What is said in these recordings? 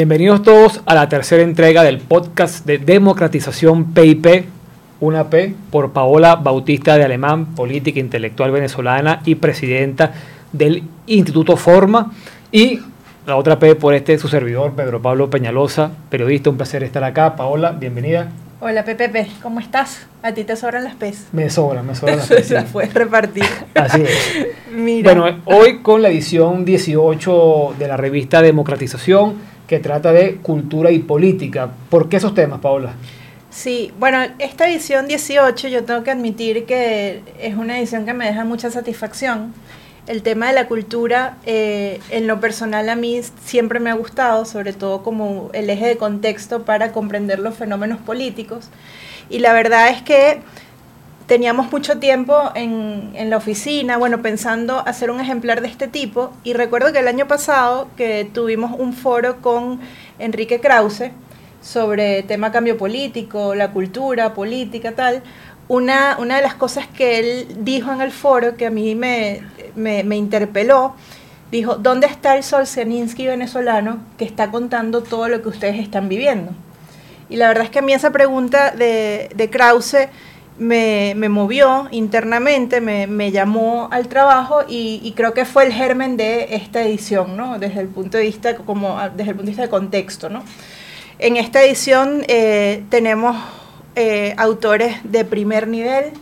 Bienvenidos todos a la tercera entrega del podcast de democratización PIP, una P, por Paola Bautista de Alemán, política intelectual venezolana y presidenta del Instituto Forma, y la otra P por este su servidor, Pedro Pablo Peñalosa, periodista, un placer estar acá. Paola, bienvenida. Hola Pepe, ¿cómo estás? ¿A ti te sobran las P's? Me sobran, me sobran las P's. repartir. Así es. Bueno, hoy con la edición 18 de la revista Democratización, que trata de cultura y política. ¿Por qué esos temas, Paola? Sí, bueno, esta edición 18 yo tengo que admitir que es una edición que me deja mucha satisfacción. El tema de la cultura, eh, en lo personal a mí siempre me ha gustado, sobre todo como el eje de contexto para comprender los fenómenos políticos. Y la verdad es que teníamos mucho tiempo en, en, la oficina, bueno, pensando hacer un ejemplar de este tipo. Y recuerdo que el año pasado que tuvimos un foro con Enrique Krause sobre tema cambio político, la cultura, política, tal. Una, una de las cosas que él dijo en el foro que a mí me, me, interpeló, dijo, ¿dónde está el Solzhenitsky venezolano que está contando todo lo que ustedes están viviendo? Y la verdad es que a mí esa pregunta de, de Krause me, movió internamente, me, llamó al trabajo y, creo que fue el germen de esta edición, ¿no? Desde el punto de vista, como, desde el punto de vista de contexto, ¿no? En esta edición eh, tenemos eh, autores de primer nivel,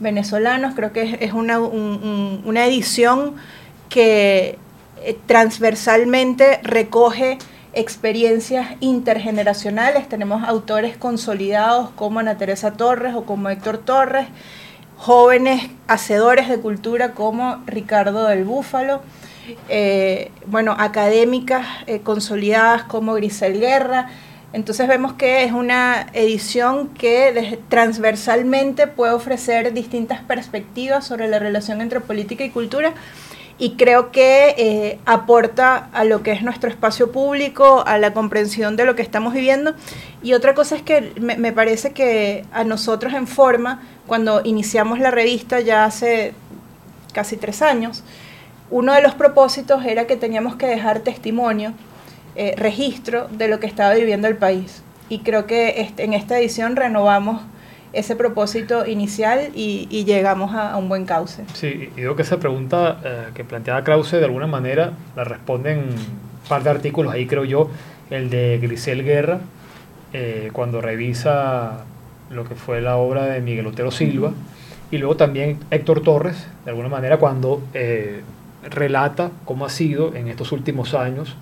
venezolanos, creo que es, una, un, un, una, edición que eh, transversalmente recoge experiencias intergeneracionales. Tenemos autores consolidados como Ana Teresa Torres o como Héctor Torres, jóvenes hacedores de cultura como Ricardo del Búfalo, eh, bueno, académicas eh, consolidadas como Grisel Guerra. Entonces vemos que es una edición que transversalmente puede ofrecer distintas perspectivas sobre la relación entre política y cultura y creo que eh, aporta a lo que es nuestro espacio público, a la comprensión de lo que estamos viviendo. Y otra cosa es que me, parece que a nosotros en forma, cuando iniciamos la revista ya hace casi tres años, uno de los propósitos era que teníamos que dejar testimonio, eh, registro de lo que estaba viviendo el país. Y creo que este, en esta edición renovamos ese propósito inicial y, y llegamos a, a, un buen cauce. Sí, y digo que esa pregunta eh, que planteaba Krause de alguna manera la responden un par de artículos. Ahí creo yo, el de Grisel Guerra, eh, cuando revisa lo que fue la obra de Miguel Otero Silva, y luego también Héctor Torres, de alguna manera cuando eh, relata cómo ha sido en estos últimos años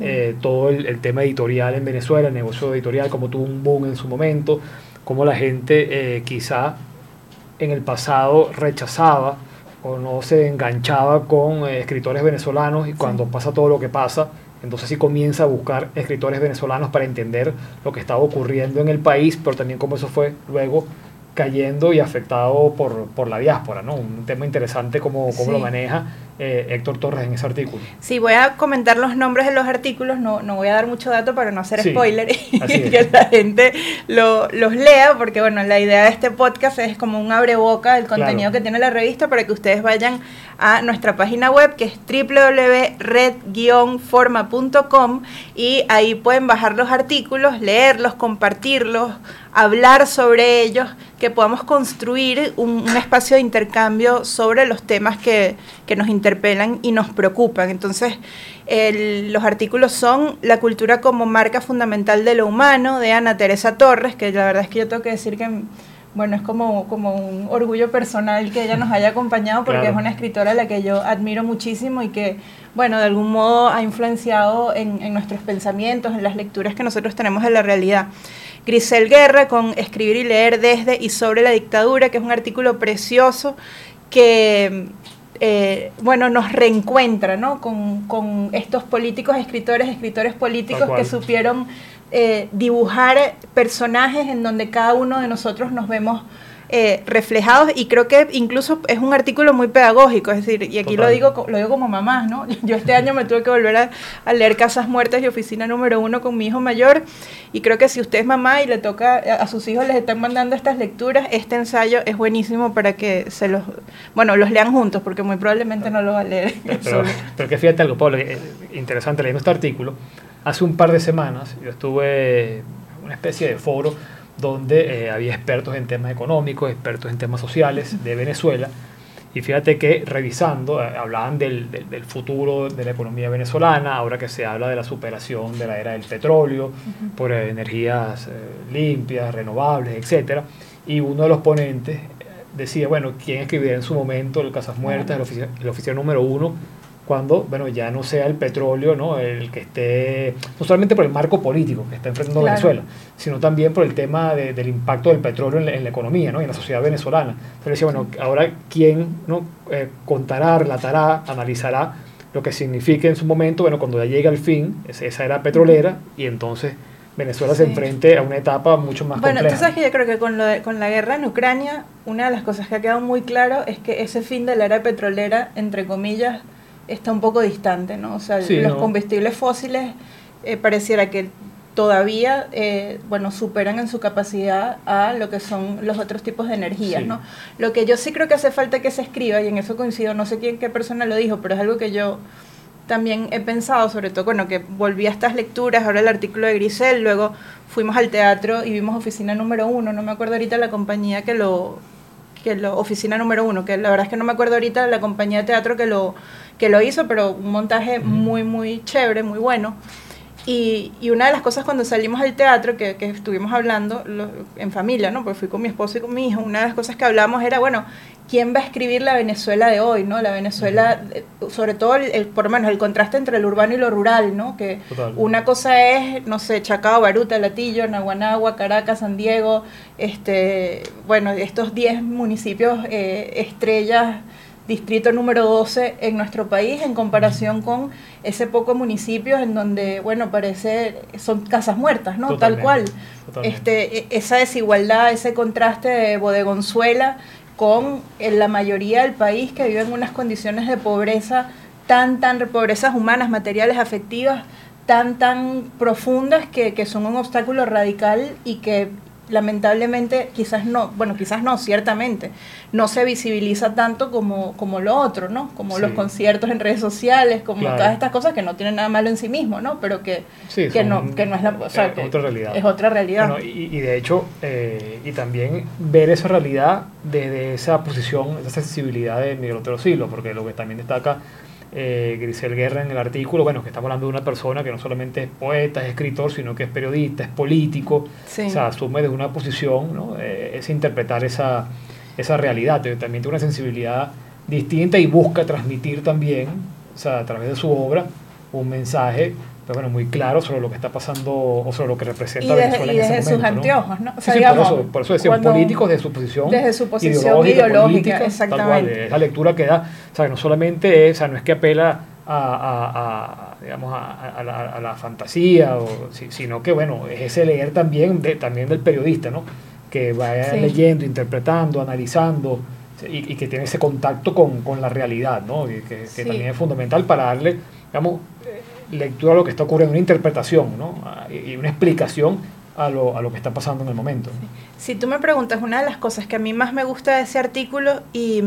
eh, todo el, el, tema editorial en Venezuela, el negocio editorial, como tuvo un boom en su momento, cómo la gente eh, quizá en el pasado rechazaba o no se enganchaba con eh, escritores venezolanos y cuando sí. pasa todo lo que pasa, entonces sí comienza a buscar escritores venezolanos para entender lo que estaba ocurriendo en el país, pero también cómo eso fue luego cayendo y afectado por, por la diáspora, ¿no? Un tema interesante cómo, cómo sí. lo maneja eh, Héctor Torres en ese artículo. Sí, voy a comentar los nombres de los artículos, no, no voy a dar mucho dato para no hacer sí, spoiler y que la gente lo, los lea, porque bueno, la idea de este podcast es como un abreboca del contenido claro. que tiene la revista para que ustedes vayan a nuestra página web que es www.red-forma.com y ahí pueden bajar los artículos, leerlos, compartirlos, hablar sobre ellos, que podamos construir un, un espacio de intercambio sobre los temas que, que nos interpelan y nos preocupan. Entonces, el, los artículos son La cultura como marca fundamental de lo humano, de Ana Teresa Torres, que la verdad es que yo tengo que decir que bueno, es como, como un orgullo personal que ella nos haya acompañado porque claro. es una escritora a la que yo admiro muchísimo y que, bueno, de algún modo ha influenciado en, en nuestros pensamientos, en las lecturas que nosotros tenemos de la realidad. Grisel Guerra con Escribir y leer desde y sobre la dictadura, que es un artículo precioso que eh, bueno, nos reencuentra ¿no? con, con, estos políticos, escritores, escritores políticos que supieron eh, dibujar personajes en donde cada uno de nosotros nos vemos eh, reflejados y creo que incluso es un artículo muy pedagógico, es decir, y aquí lo digo, lo digo como mamá, ¿no? Yo este año me tuve que volver a, a, leer Casas Muertas y Oficina número uno con mi hijo mayor y creo que si usted es mamá y le toca a sus hijos les están mandando estas lecturas, este ensayo es buenísimo para que se los, bueno, los lean juntos porque muy probablemente no lo va a leer. Pero, pero, pero que fíjate algo, Pablo, interesante leyendo este artículo, hace un par de semanas yo estuve en una especie de foro donde eh, había expertos en temas económicos, expertos en temas sociales de Venezuela, y fíjate que revisando, eh, hablaban del, del, futuro de la economía venezolana, ahora que se habla de la superación de la era del petróleo por energías limpias, renovables, etc. Y uno de los ponentes decía, bueno, ¿quién escribiría en su momento el Casas Muertas, el oficial número uno? Cuando bueno, ya no sea el petróleo ¿no? el que esté, no solamente por el marco político que está enfrentando Venezuela, sino también por el tema del impacto del petróleo en la, economía ¿no? y en la sociedad venezolana. Entonces decía, bueno, ahora quién ¿no? Eh, contará, relatará, analizará lo que significa en su momento, bueno, cuando ya llega el fin, esa era petrolera, y entonces Venezuela se enfrente a una etapa mucho más bueno, compleja. Bueno, tú sabes que yo creo que con, lo con la guerra en Ucrania, una de las cosas que ha quedado muy claro es que ese fin de la era petrolera, entre comillas, está un poco distante, ¿no? O sea, los combustibles fósiles eh, pareciera que todavía, eh, bueno, superan en su capacidad a lo que son los otros tipos de energías, ¿no? Lo que yo sí creo que hace falta que se escriba, y en eso coincido, no sé quién, qué persona lo dijo, pero es algo que yo también he pensado, sobre todo, bueno, que volví a estas lecturas, ahora el artículo de Grisel, luego fuimos al teatro y vimos Oficina Número Uno, no me acuerdo ahorita la compañía que lo, que lo, Oficina Número Uno, que la verdad es que no me acuerdo ahorita la compañía de teatro que lo, que lo hizo, pero un montaje muy, muy chévere, muy bueno. Y, y, una de las cosas cuando salimos al teatro, que, que estuvimos hablando en familia, ¿no? Porque fui con mi esposo y con mi hijo, una de las cosas que hablamos era, bueno, ¿quién va a escribir la Venezuela de hoy, ¿no? La Venezuela, sobre todo, el, por lo menos el contraste entre lo urbano y lo rural, ¿no? Que una cosa es, no sé, Chacao, Baruta, Latillo, Naguanagua, Caracas, San Diego, este, bueno, estos 10 municipios eh, estrellas distrito número 12 en nuestro país en comparación con ese poco municipios en donde, bueno, parece, son casas muertas, ¿no? Tal cual. Este, e, esa desigualdad, ese contraste de bodegonzuela con la mayoría del país que vive en unas condiciones de pobreza tan, tan, pobrezas humanas, materiales, afectivas, tan, tan profundas que, que son un obstáculo radical y que lamentablemente quizás no, bueno, quizás no, ciertamente, no se visibiliza tanto como, como lo otro, ¿no? Como los conciertos en redes sociales, como todas estas cosas que no tienen nada malo en sí mismo, ¿no? Pero que, que, no, que no es la... O sea, es otra realidad. Es otra realidad. y, y, de hecho, eh, y también ver esa realidad desde esa posición, esa sensibilidad de Miguel Otero Silo, porque lo que también destaca eh, Grisel Guerra en el artículo, bueno, que estamos hablando de una persona que no solamente es poeta, es escritor, sino que es periodista, es político, o sea, asume desde una posición, ¿no? Eh, es interpretar esa, esa realidad, también tiene una sensibilidad distinta y busca transmitir también, o sea, a través de su obra, un mensaje bueno, muy claro sobre lo que está pasando o sobre lo que representa Venezuela en ese momento. sus anteojos, ¿no? O sea, por, eso, por eso decían políticos de su posición, desde su posición ideológica, exactamente. es la lectura que da, o sea, no solamente es, o sea, no es que apela a, a, a digamos, a, la, la, fantasía, o, sino que, bueno, es ese leer también, de, también del periodista, ¿no? Que vaya leyendo, interpretando, analizando, y, y, que tiene ese contacto con, con la realidad, ¿no? que, que también es fundamental para darle, digamos, lectura a lo que está ocurriendo, una interpretación ¿no? y una explicación a lo, a lo, que está pasando en el momento. Si tú me preguntas, una de las cosas que a mí más me gusta de ese artículo y,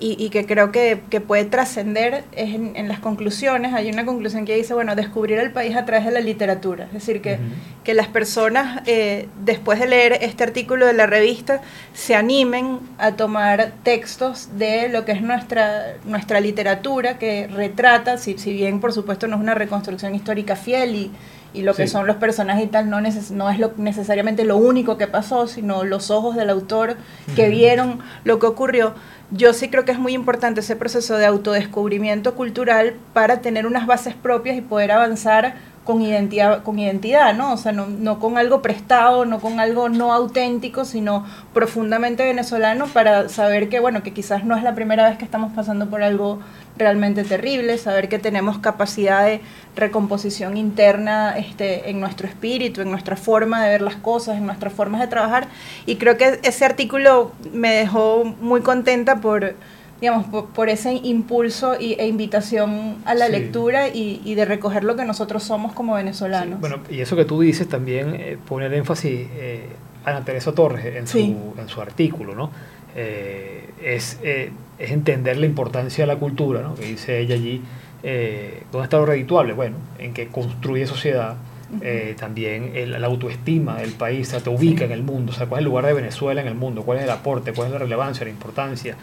y, que creo que, que puede trascender es en, las conclusiones. Hay una conclusión que dice, bueno, descubrir el país a través de la literatura. Es decir, que, que las personas, eh, después de leer este artículo de la revista, se animen a tomar textos de lo que es nuestra, nuestra literatura, que retrata, si, si bien por supuesto no es una reconstrucción histórica fiel y, y lo que son los personajes y tal no, no es lo, necesariamente lo único que pasó, sino los ojos del autor que vieron lo que ocurrió. Yo sí creo que es muy importante ese proceso de autodescubrimiento cultural para tener unas bases propias y poder avanzar con identidad, con identidad, ¿no? O sea, no, no, con algo prestado, no con algo no auténtico, sino profundamente venezolano para saber que, bueno, que quizás no es la primera vez que estamos pasando por algo realmente terrible, saber que tenemos capacidad de recomposición interna este, en nuestro espíritu, en nuestra forma de ver las cosas, en nuestras formas de trabajar. Y creo que ese artículo me dejó muy contenta por digamos, por, ese impulso y, e invitación a la lectura y, y, de recoger lo que nosotros somos como venezolanos. Bueno, y eso que tú dices también eh, pone el énfasis eh, Ana Teresa Torres en su, en su artículo, ¿no? Eh, es, es, entender la importancia de la cultura, ¿no? Que dice ella allí, eh, ¿dónde está lo redituable? Bueno, en que construye sociedad, eh, también el, la autoestima del país, te ubica en el mundo, o sea, cuál es el lugar de Venezuela en el mundo, cuál es el aporte, cuál es la relevancia, la importancia,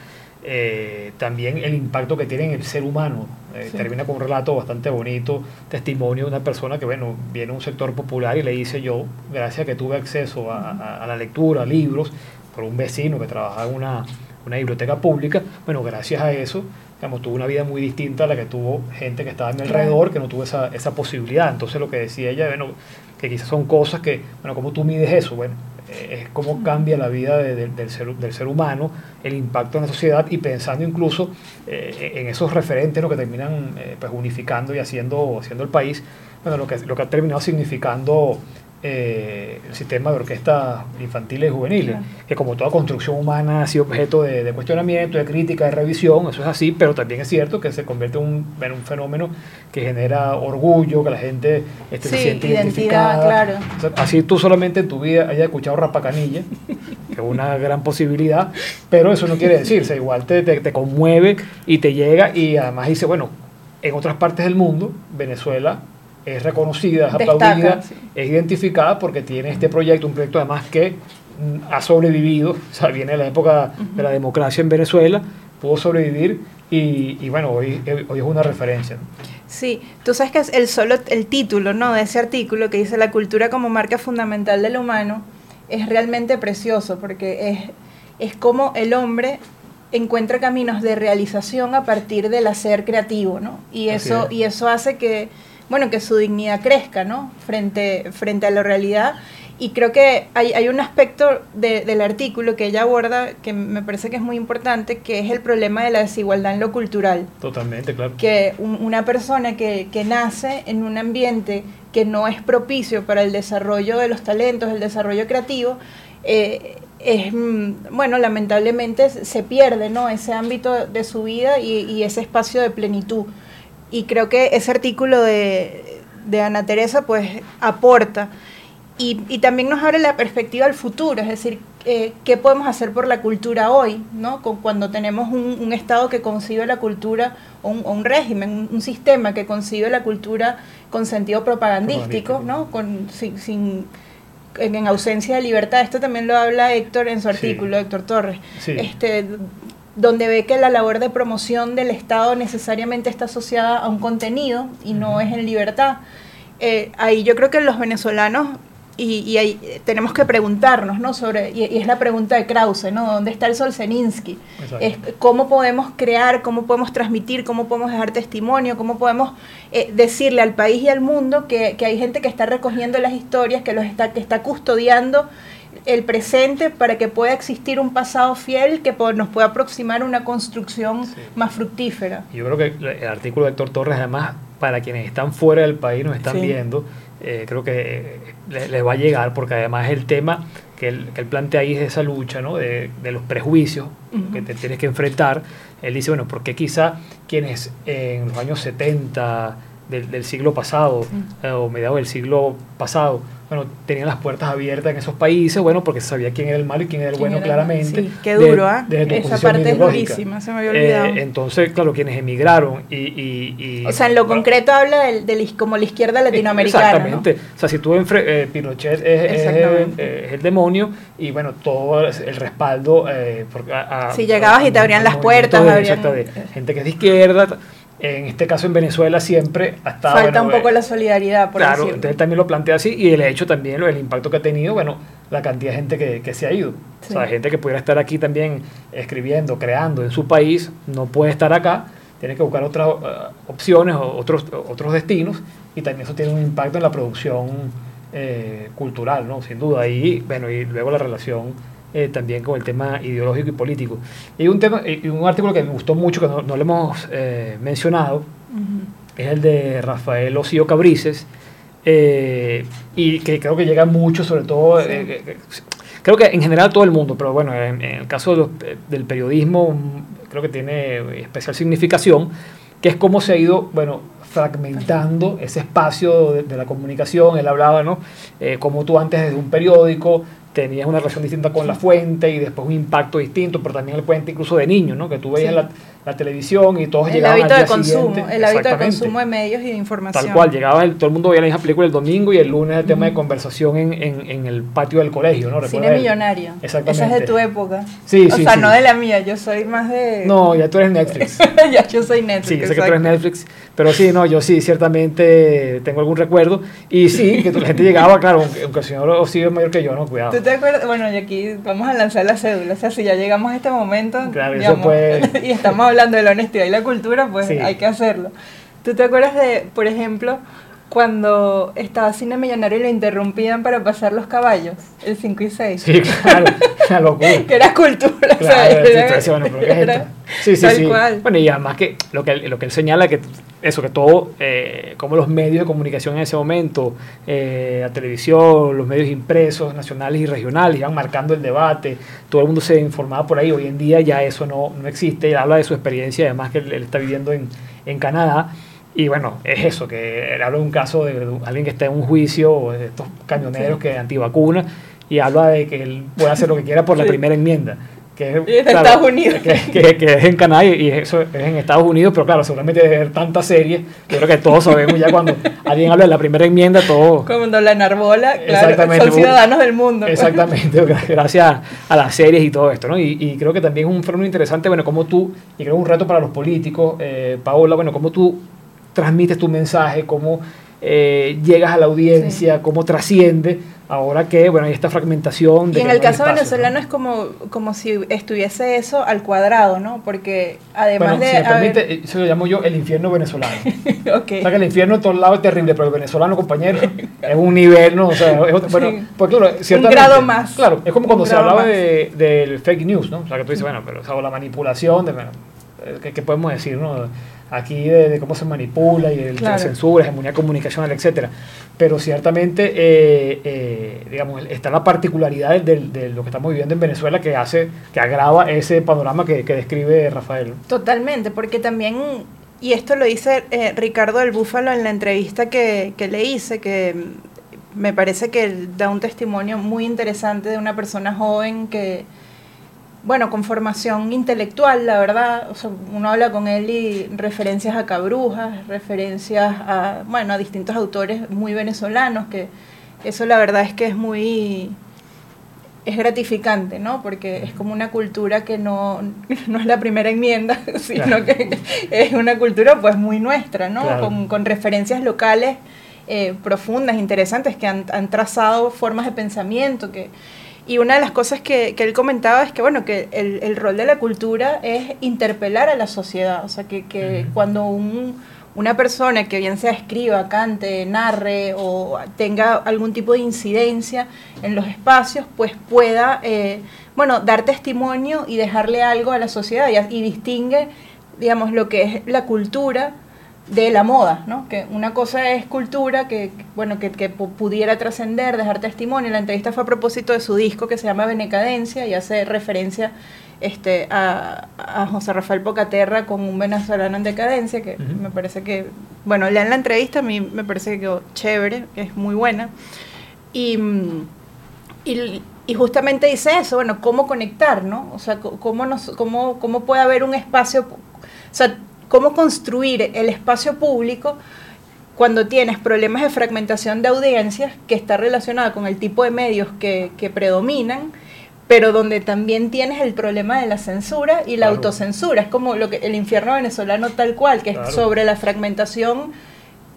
eh, también el impacto que tiene en el ser humano. Eh, termina con un relato bastante bonito, testimonio de una persona que, bueno, viene a un sector popular y le dice yo, gracias a que tuve acceso a, a, la lectura, a libros, por un vecino que trabajaba en una, una biblioteca pública, bueno, gracias a eso digamos, tuvo una vida muy distinta a la que tuvo gente que estaba en mi alrededor, que no tuvo esa, esa posibilidad. Entonces lo que decía ella, bueno, que quizás son cosas que, bueno, ¿cómo tú mides eso? Bueno, es cómo cambia la vida del, ser, del ser humano, el impacto en la sociedad y pensando incluso eh, en esos referentes que terminan eh, pues unificando y haciendo, haciendo el país, bueno, lo que, lo que ha terminado significando eh, el sistema de orquestas infantiles y juveniles, que como toda construcción humana ha sido objeto de, cuestionamiento, de crítica, de revisión, eso es así, pero también es cierto que se convierte en un, en un fenómeno que genera orgullo, que la gente este, se siente identificada. Claro. así tú solamente en tu vida hayas escuchado Rapacanilla, que es una gran posibilidad, pero eso no quiere decir, igual te, te, te conmueve y te llega y además dice, bueno, en otras partes del mundo, Venezuela es reconocida, es aplaudida, es identificada porque tiene este proyecto, un proyecto además que mm, ha sobrevivido, o sea, viene la época de la democracia en Venezuela, pudo sobrevivir y, bueno, hoy, hoy es una referencia. Sí, tú sabes que es el solo el título ¿no? de ese artículo que dice la cultura como marca fundamental del humano es realmente precioso porque es, es como el hombre encuentra caminos de realización a partir del hacer creativo, ¿no? Y eso, y eso hace que, bueno, que su dignidad crezca, ¿no? Frente, frente a la realidad. Y creo que hay, hay un aspecto del artículo que ella aborda que me parece que es muy importante, que es el problema de la desigualdad en lo cultural. Totalmente, claro. Que una persona que, que nace en un ambiente que no es propicio para el desarrollo de los talentos, el desarrollo creativo, eh, es, mm, bueno, lamentablemente se pierde, ¿no? Ese ámbito de su vida y, y ese espacio de plenitud y creo que ese artículo de, de Ana Teresa pues aporta y, y, también nos abre la perspectiva al futuro, es decir, eh, qué podemos hacer por la cultura hoy, ¿no? Con, cuando tenemos un, un, Estado que concibe la cultura, o un, un régimen, un, sistema que concibe la cultura con sentido propagandístico, ¿no? Con, sin, sin en, ausencia de libertad. Esto también lo habla Héctor en su artículo, Héctor Torres. Sí. Este, donde ve que la labor de promoción del Estado necesariamente está asociada a un contenido y no es en libertad. Eh, ahí yo creo que los venezolanos, y, y ahí tenemos que preguntarnos, ¿no? Sobre, y, y, es la pregunta de Krause, ¿no? ¿Dónde está el Solzhenitsky? Es, ¿Cómo podemos crear, cómo podemos transmitir, cómo podemos dejar testimonio, cómo podemos eh, decirle al país y al mundo que, que, hay gente que está recogiendo las historias, que, los está, que está custodiando el presente para que pueda existir un pasado fiel que nos pueda aproximar a una construcción sí. más fructífera. Yo creo que el artículo de Héctor Torres, además, para quienes están fuera del país, nos están sí. viendo, eh, creo que les, les, va a llegar, porque además el tema que él, que él plantea ahí es esa lucha ¿no? de, de los prejuicios uh -huh. que te tienes que enfrentar. Él dice, bueno, porque quizá quienes en los años 70 del, del siglo pasado, -huh. eh, o mediados del siglo pasado, bueno, tenían las puertas abiertas en esos países, bueno, porque sabía quién era el malo y quién era el bueno era? claramente. Sí, qué duro, ¿ah? ¿eh? Esa parte es durísima, se me había olvidado. Eh, entonces, claro, quienes emigraron y... y, y o sea, en lo bueno, concreto habla de, de, como la izquierda latinoamericana, Exactamente. ¿no? O sea, si tú eh, Pinochet es, es, es, el demonio y, bueno, todo el respaldo... Eh, porque a, a, si llegabas y te abrían las puertas, de, habrían... de gente que es de izquierda en este caso en Venezuela siempre ha estado... Falta bueno, un poco eh, la solidaridad, por Claro, decirlo. entonces también lo plantea así y el hecho también, el impacto que ha tenido, bueno, la cantidad de gente que, que se ha ido. Sí. O sea, gente que pudiera estar aquí también escribiendo, creando en su país, no puede estar acá, tiene que buscar otras uh, opciones o otros, otros destinos y también eso tiene un impacto en la producción eh, cultural, ¿no? Sin duda. Y, bueno, y luego la relación eh, también con el tema ideológico y político. Y un, tema, y un artículo que me gustó mucho, que no, no lo hemos eh, mencionado, uh -huh. es el de Rafael Ocío Cabrices, eh, y que creo que llega mucho, sobre todo, sí. Eh, creo que en general todo el mundo, pero bueno, en, en el caso de los, del periodismo, creo que tiene especial significación, que es cómo se ha ido, bueno, fragmentando ese espacio de, de la comunicación. Él hablaba, ¿no? Eh, como tú antes desde un periódico tenías una relación distinta con la fuente y después un impacto distinto, pero también el puente incluso de niños, ¿no? que tú veías sí. la, la televisión y todos el llegaban hábito al de día consumo, siguiente. el hábito de consumo de medios y de información. Tal cual, llegaba el- todo el mundo veía la misma película el domingo y el lunes el tema de conversación en, en, en el patio del colegio, ¿no? Cine ¿Recuerdas? millonario. Exactamente. Esa es de tu época. Sí, o sí, sea, sí. no de la mía, yo soy más de... No, ya tú eres Netflix. ya yo soy Netflix. Sí, yo sé que tú eres. Netflix, pero sí, no, yo sí, ciertamente tengo algún recuerdo. Y sí, que la gente llegaba, claro, aunque, el señor o sí es mayor que yo, no, cuidado. ¿Tú te acuerdas? Bueno, y aquí vamos a lanzar la cédula. O sea, si ya llegamos a este momento Claro, eso digamos, puede- y estamos hablando de la honestidad y la cultura, pues Sí. hay que hacerlo. ¿Tú te acuerdas de, por ejemplo, cuando estaba Cine Millonario y lo interrumpían para pasar los caballos, el 5 y 6? Sí, claro, una locura. Que era cultura. o sea, Claro, sí, era- tú decías, bueno, pero ¿qué es era esto? Sí, sí, tal sí. cual. Bueno, y además que lo que, lo que él señala que eso, que todo, eh, como los medios de comunicación en ese momento, eh, la televisión, los medios impresos, nacionales y regionales, iban marcando el debate, todo el mundo se informaba por ahí, hoy en día ya eso no, no existe, él habla de su experiencia, además que él, él está viviendo en, en Canadá, y bueno, es eso, que él habla de un caso de alguien que está en un juicio, o de estos camioneros que antivacuna, y habla de que él puede hacer lo que quiera por la Sí. primera enmienda. Que es, Y es de Estados Unidos. Que, que- que es en Canadá y eso es en Estados Unidos, pero claro, seguramente de ver tantas series, yo creo que todos sabemos ya cuando alguien habla de la primera enmienda, todo... Cuando la enarbola, claro, son ciudadanos del mundo. Exactamente, gracias a las series y todo esto, ¿no? Y, y creo que también es un fenómeno interesante, bueno, como tú, y creo un reto para los políticos, eh, Paola, bueno, cómo tú transmites tu mensaje, cómo eh, llegas a la audiencia, cómo trasciende, ahora que, bueno, hay esta fragmentación. de Y en el no caso venezolano ¿no? es como, como si estuviese eso al cuadrado, ¿no? Porque además Bueno, de... si me permite, eso lo llamo yo el infierno venezolano. Ok. O sea que el infierno en todos lados es terrible, pero el venezolano, compañero, es un nivel, ¿no? O sea, es otro- bueno, Sí. pues claro, ciertamente- grado más. Claro, es como cuando Un se hablaba de, del fake news, ¿no? O sea, que tú dices, bueno, pero o sea, o la manipulación, de, bueno, eh, ¿qué, qué podemos decir, no? Aquí de, de cómo se manipula y el, Claro. la censura, hegemonía comunicacional, etcétera. Pero ciertamente, eh, eh, digamos, está la particularidad de, de- de lo que estamos viviendo en Venezuela que hace, que agrava ese panorama que, que describe Rafael. Totalmente, porque también, y esto lo dice eh, Ricardo del Búfalo en la entrevista que, que le hice, que mm, me parece que da un testimonio muy interesante de una persona joven que, bueno, con formación intelectual, la verdad, o sea, uno habla con él y referencias a Cabrujas, referencias a, bueno, a distintos autores muy venezolanos, que eso la verdad es que es muy, es gratificante, ¿no? Porque es como una cultura que no, no es la primera enmienda, sino Claro. que es una cultura pues muy nuestra, ¿no? Claro. Con, con referencias locales eh, profundas, interesantes, que han, han trazado formas de pensamiento, que... Y una de las cosas que, que él comentaba es que, bueno, que el, el rol de la cultura es interpelar a la sociedad. O sea, que, que cuando un, una persona que bien sea escriba, cante, narre o tenga algún tipo de incidencia en los espacios, pues pueda, eh, bueno, dar testimonio y dejarle algo a la sociedad y, y distingue, digamos, lo que es la cultura de la moda, ¿no? Que una cosa es cultura que, bueno, que, que pu- pudiera trascender, dejar testimonio. La entrevista fue a propósito de su disco que se llama Benecadencia y hace referencia este, a, a José Rafael Pocaterra con un venezolano en decadencia, que me parece que, bueno, lean la entrevista, a mí me parece que quedó chévere, que es muy buena. Y, y, y justamente dice eso, bueno, cómo conectar, ¿no? O sea, cómo, nos, cómo, cómo puede haber un espacio, o sea, cómo construir el espacio público cuando tienes problemas de fragmentación de audiencias que está relacionada con el tipo de medios que, que predominan, pero donde también tienes el problema de la censura y la Claro. autocensura. Es como lo que el infierno venezolano tal cual, que Claro. es sobre la fragmentación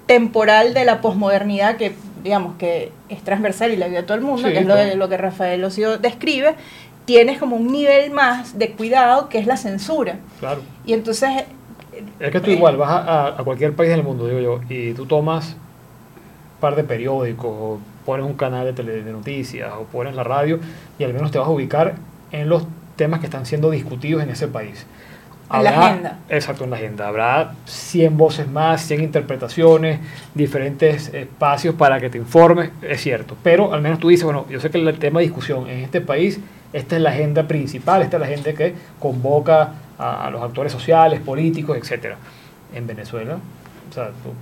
temporal de la posmodernidad que digamos que es transversal y la vive todo el mundo, Sí, que es lo, de, lo que Rafael Ocio describe, tienes como un nivel más de cuidado que es la censura. Claro. Y entonces... Es que tú igual vas a, a- a cualquier país del mundo, digo yo, y tú tomas un par de periódicos, o pones un canal de, tele, de noticias, o pones la radio, y al menos te vas a ubicar en los temas que están siendo discutidos en ese país. En la agenda. Exacto, en la agenda. Habrá 100 voces más, 100 interpretaciones, diferentes espacios para que te informes, es cierto. Pero al menos tú dices, bueno, yo sé que el tema de discusión en este país, esta es la agenda principal, esta es la agenda que convoca a, a los actores sociales, políticos, etcétera. En Venezuela, o sea, tú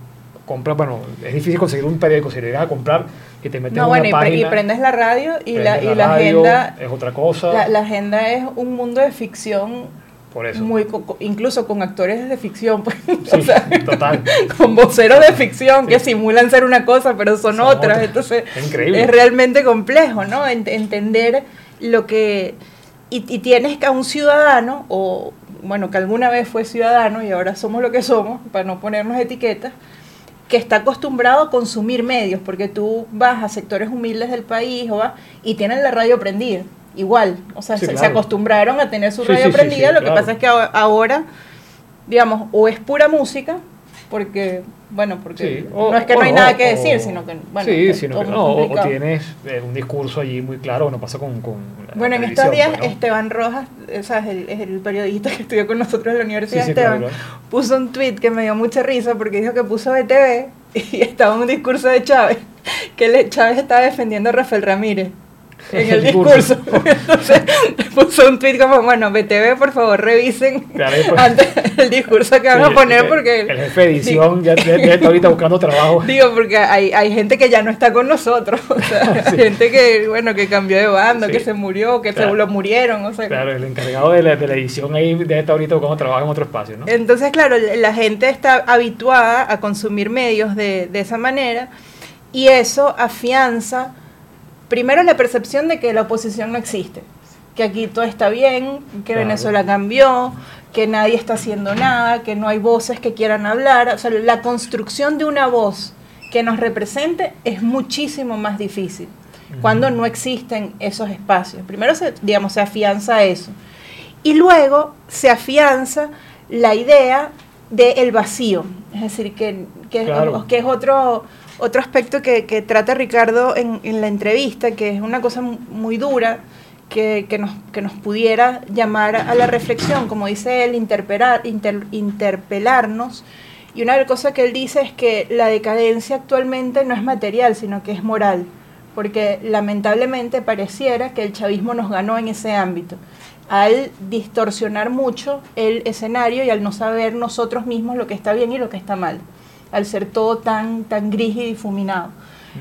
compras, bueno, es difícil conseguir un periódico, si llegas a comprar y te metes No, en bueno, una y, pre- y página, prendes la radio y la, prendes y la radio, agenda... es otra cosa. La, la agenda es un mundo de ficción Por eso. Muy, incluso con actores de ficción, pues, sí, total. con voceros de ficción que simulan ser una cosa, pero son, otras. Entonces, es, increíble. es realmente complejo, ¿no? entender lo que... Y, y tienes que a un ciudadano, o bueno, que alguna vez fue ciudadano y ahora somos lo que somos, para no ponernos etiquetas, que está acostumbrado a consumir medios, porque tú vas a sectores humildes del país o vas, y tienen la radio prendida, igual, o sea, se, acostumbraron a tener su radio prendida, lo que pasa es que ahora, digamos, o es pura música, porque bueno, porque no es que no hay nada que decir, sino que, bueno, sí, sino que no, o, tienes eh, un discurso allí muy claro, bueno, pasa con... con bueno, en estos días Esteban Rojas, es el, es el, periodista que estudió con nosotros en la Universidad Esteban, puso un tweet que me dio mucha risa porque dijo que puso BTV y estaba un discurso de Chávez, que Chávez estaba defendiendo a Rafael Ramírez en el discurso. Entonces puso un tweet como, bueno, BTV, por favor, revisen antes el discurso que van a poner porque... El jefe de edición ya, está ahorita buscando trabajo. Digo, porque hay, hay gente que ya no está con nosotros, o sea, gente que, bueno, que cambió de bando, que se murió, que se lo murieron, o sea... Claro, el encargado de la, de la edición ahí debe estar ahorita buscando trabajo en otro espacio, ¿no? Entonces, claro, la gente está habituada a consumir medios de, de esa manera y eso afianza primero la percepción de que la oposición no existe, que aquí todo está bien, que Venezuela cambió, que nadie está haciendo nada, que no hay voces que quieran hablar. O sea, la construcción de una voz que nos represente es muchísimo más difícil cuando no existen esos espacios. Primero, se, digamos, se afianza eso. Y luego se afianza la idea del vacío, es decir, que, que, que es otro otro aspecto que, trata Ricardo en, la entrevista, que es una cosa muy dura, que, nos, que nos pudiera llamar a la reflexión, como dice él, interpelar, interpelarnos. Y una cosa que él dice es que la decadencia actualmente no es material, sino que es moral, porque lamentablemente pareciera que el chavismo nos ganó en ese ámbito, al distorsionar mucho el escenario y al no saber nosotros mismos lo que está bien y lo que está mal al ser todo tan, tan gris y difuminado.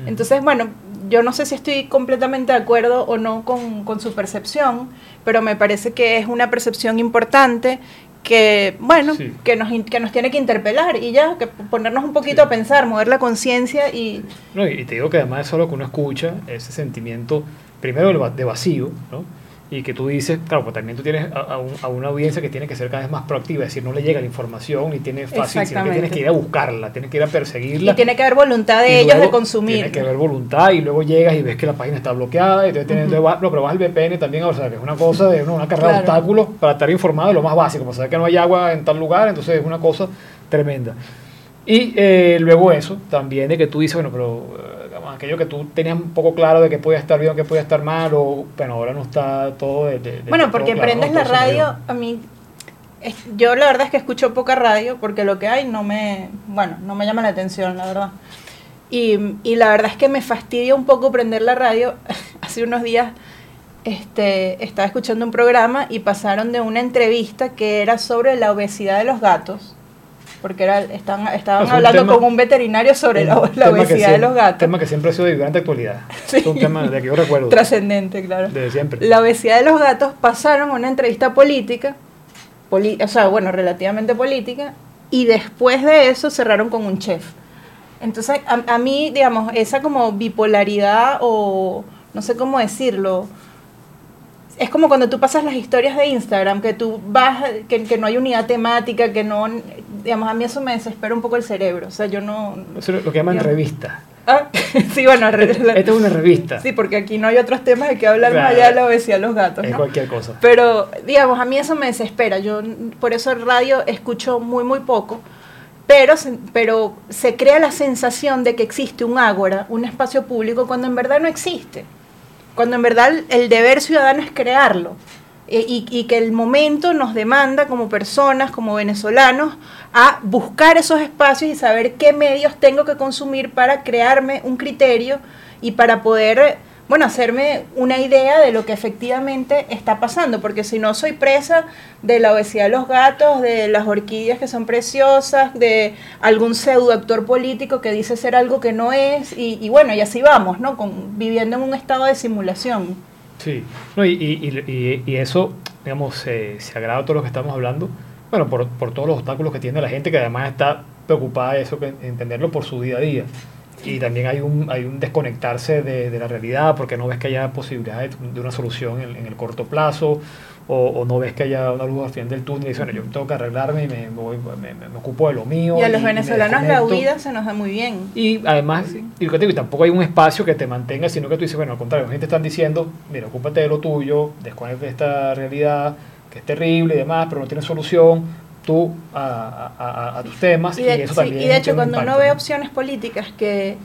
Entonces, bueno, yo no sé si estoy completamente de acuerdo o no con, su percepción, pero me parece que es una percepción importante que, bueno, que, nos, que nos tiene que interpelar y ya, que ponernos un poquito a pensar, mover la conciencia y... No, y te digo que además eso es lo que uno escucha, ese sentimiento, primero de vacío, ¿no? Y que tú dices, claro, pues también tú tienes a, una audiencia que tiene que ser cada vez más proactiva, es decir, no le llega la información ni tiene fácil, sino que tienes que ir a buscarla, tienes que ir a perseguirla. Y tiene que haber voluntad de ellos de consumir. Tiene que haber voluntad y luego llegas y ves que la página está bloqueada, y entonces tienes, pero vas al VPN también, o sea, que es una cosa de una, carrera de obstáculos para estar informado de lo más básico, como saber que no hay agua en tal lugar, entonces es una cosa tremenda. Y eh, luego eso, también de que tú dices, bueno, pero aquello que tú tenías un poco claro de que podía estar bien que podía estar mal, o bueno, ahora no está todo de... bueno, porque prendes la radio, a mí, yo la verdad es que escucho poca radio, porque lo que hay no me, bueno, no me llama la atención, la verdad. Y, y la verdad es que me fastidia un poco prender la radio. Hace unos días este, estaba escuchando un programa y pasaron de una entrevista que era sobre la obesidad de los gatos porque era, estaban, estaban hablando con un veterinario sobre la, obesidad de los gatos. Un tema que siempre ha sido de gran actualidad. Es un tema de que yo recuerdo. Trascendente, claro. Desde siempre. La obesidad de los gatos pasaron una entrevista política, o sea, bueno, relativamente política, y después de eso cerraron con un chef. Entonces, a, a mí, digamos, esa como bipolaridad o no sé cómo decirlo, es como cuando tú pasas las historias de Instagram, que tú vas, que, que, no hay unidad temática, que no, digamos, a mí eso me desespera un poco el cerebro, o sea, yo no... Eso es lo que llaman revista. Ah, sí, bueno, esta es una revista. Sí, porque aquí no hay otros temas de que hablar más allá de la obesidad de los gatos. Es cualquier cosa. Pero, digamos, a mí eso me desespera. Yo, por eso el radio escucho muy, muy poco. Pero, pero se crea la sensación de que existe un ágora, un espacio público, cuando en verdad no existe cuando en verdad el deber ciudadano es crearlo. Eh, y, que el momento nos demanda como personas, como venezolanos, a buscar esos espacios y saber qué medios tengo que consumir para crearme un criterio y para poder bueno, hacerme una idea de lo que efectivamente está pasando, porque si no soy presa de la obesidad de los gatos, de las orquídeas que son preciosas, de algún pseudo actor político que dice ser algo que no es, y, bueno, y así vamos, ¿no? Con, viviendo en un estado de simulación. Sí, no, y, y, y, eso digamos, se, se agrava todo lo que estamos hablando, bueno, por, por todos los obstáculos que tiene la gente que además está preocupada de eso, que entenderlo por su día a día. Y también hay un, hay un desconectarse de, de la realidad porque no ves que haya posibilidad de, una solución en, en, el corto plazo o, no ves que haya una luz al final del túnel y dices, bueno, yo tengo que arreglarme y me, me, me, ocupo de lo mío. Y a los venezolanos la huida se nos da muy bien. Y además, y, y tampoco hay un espacio que te mantenga, sino que tú dices, bueno, al contrario, la gente está diciendo, mira, ocúpate de lo tuyo, desconecte de esta realidad que es terrible y demás, pero no tiene solución, tú a, a, a, tus temas. Y de, y eso también y de hecho, cuando uno ve opciones políticas que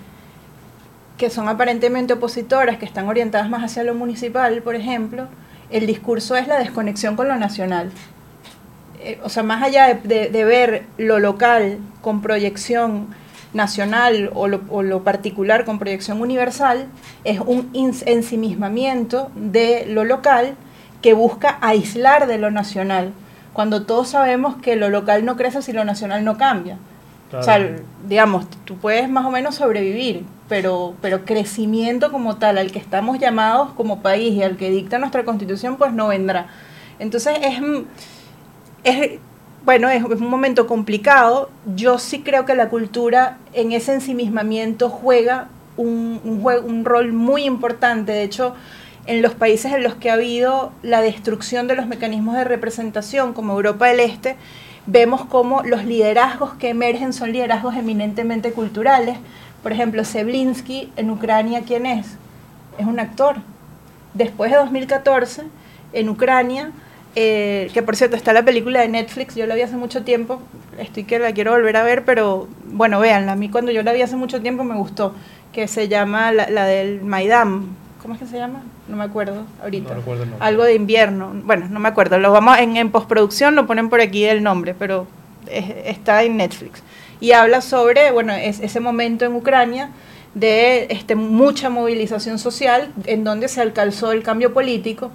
que son aparentemente opositoras, que están orientadas más hacia lo municipal, por ejemplo, el discurso es la desconexión con lo nacional. Eh, o sea, más allá de, ver lo local con proyección nacional o lo, particular con proyección universal, es un ensimismamiento de lo local que busca aislar de lo nacional, cuando todos sabemos que lo local no crece si lo nacional no cambia. O sea, digamos, tú puedes más o menos sobrevivir, pero, pero crecimiento como tal, al que estamos llamados como país y al que dicta nuestra constitución, pues no vendrá. Entonces es, es bueno, es, un momento complicado. Yo sí creo que la cultura en ese ensimismamiento juega un, un, un rol muy importante. De hecho, en los países en los que ha habido la destrucción de los mecanismos de representación, como Europa del Este, vemos como los liderazgos que emergen son liderazgos eminentemente culturales. Por ejemplo, Seblinski en Ucrania, ¿quién es? Es un actor. Después de 2014, en Ucrania, eh, que por cierto está la película de Netflix, yo la vi hace mucho tiempo, estoy que la quiero volver a ver, pero bueno, véanla, a mí cuando yo la vi hace mucho tiempo me gustó, que se llama la, la del Maidán, ¿cómo es que se llama? No me acuerdo ahorita. Algo de invierno. Bueno, no me acuerdo. Lo vamos en, en postproducción lo ponen por aquí el nombre, pero está en Netflix. Y habla sobre, bueno, es, ese momento en Ucrania de este, mucha movilización social en donde se alcanzó el cambio político,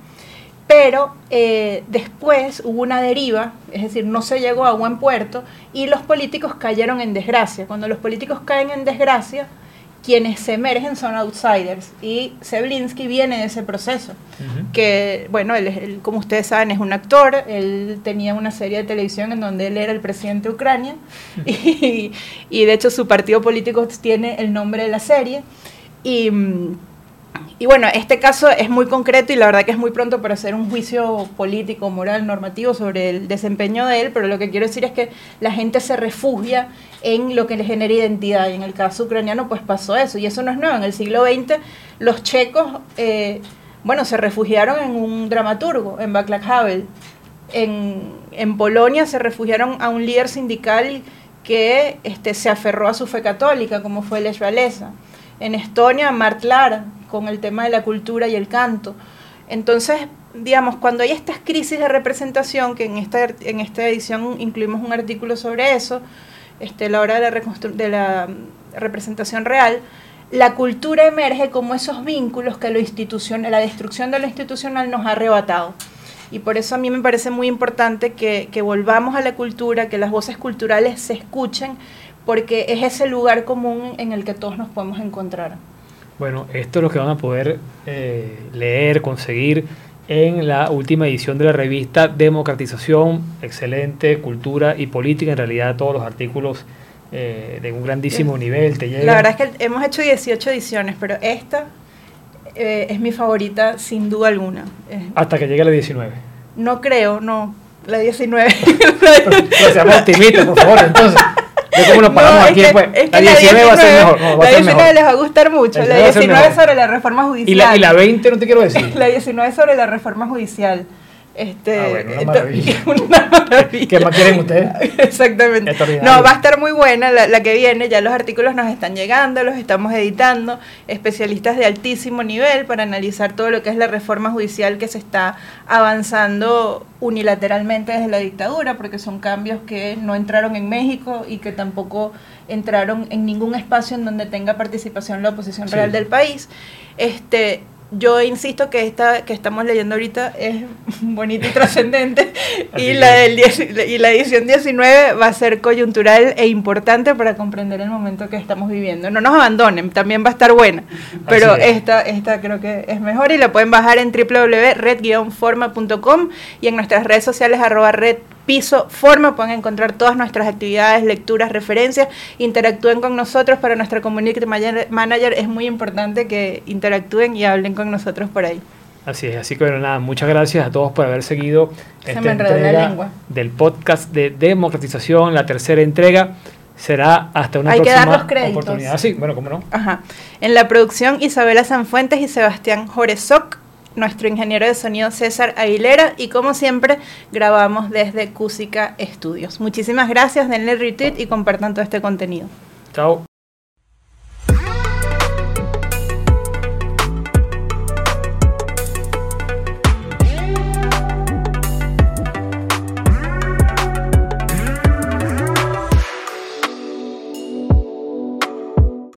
pero eh, después hubo una deriva, es decir, no se llegó a buen puerto y los políticos cayeron en desgracia. Cuando los políticos caen en desgracia, quienes se emergen son outsiders. Y Seblinski viene de ese proceso, que bueno, él, como ustedes saben es un actor, él tenía una serie de televisión en donde él era el presidente de Ucrania. Y, y, de hecho su partido político tiene el nombre de la serie. Y mm, y bueno, este caso es muy concreto y la verdad que es muy pronto para hacer un juicio político, moral, normativo sobre el desempeño de él, pero lo que quiero decir es que la gente se refugia en lo que le genera identidad y en el caso ucraniano pues pasó eso y eso no es nuevo. En el siglo XX los checos, eh, bueno, se refugiaron en un dramaturgo, en Václav Havel. En, Polonia se refugiaron a un líder sindical que este, se aferró a su fe católica, como fue Lech Walesa. En Estonia, Mart Lara, con el tema de la cultura y el canto. Entonces, digamos, cuando hay estas crisis de representación, que en esta, en esta edición incluimos un artículo sobre eso, este, la hora de la, representación real, la cultura emerge como esos vínculos que lo la destrucción de lo institucional nos ha arrebatado. Y por eso a mí me parece muy importante que, que volvamos a la cultura, que las voces culturales se escuchen, porque es ese lugar común en el que todos nos podemos encontrar. Bueno, esto es lo que van a poder eh, leer, conseguir en la última edición de la revista Democratización, Excelente, Cultura y Política. En realidad todos los artículos eh, de un grandísimo nivel te La verdad es que hemos hecho 18 ediciones, pero esta eh, es mi favorita sin duda alguna. Hasta que llegue la 19. No creo, no. La 19. pero, seamos optimistas, por favor, entonces. Cómo nos paramos aquí después. la 19 va a ser mejor. la 19 les va a gustar mucho. La 19 sobre la reforma judicial. ¿Y la, y la 20 no te quiero decir. la 19 sobre la reforma judicial. Este, ah, bueno, una maravilla. una maravilla. ¿Qué más quieren ustedes? Exactamente. No, va a estar muy buena la, la, que viene. Ya los artículos nos están llegando, los estamos editando. Especialistas de altísimo nivel para analizar todo lo que es la reforma judicial que se está avanzando unilateralmente desde la dictadura, porque son cambios que no entraron en México y que tampoco entraron en ningún espacio en donde tenga participación la oposición real del país. Este, yo insisto que esta que estamos leyendo ahorita es bonita y trascendente. Y, la del y la edición 19 va a ser coyuntural e importante para comprender el momento que estamos viviendo. No nos abandonen, también va a estar buena, pero esta, esta creo que es mejor y la pueden bajar en www.red-forma.com y en nuestras redes sociales arroba red piso forma pueden encontrar todas nuestras actividades, lecturas, referencias, interactúen con nosotros para nuestra community manager es muy importante que interactúen y hablen con nosotros por ahí. Así es, así que bueno, nada, muchas gracias a todos por haber seguido esta entrega del podcast de democratización, la tercera entrega. Será hasta una próxima oportunidad. Sí, bueno, cómo no. Ajá. En la producción, Isabela Sanfuentes y Sebastián Joresoc nuestro ingeniero de sonido César Aguilera y como siempre grabamos desde Cúsica Estudios. Muchísimas gracias, denle retweet y compartan todo este contenido. Chao.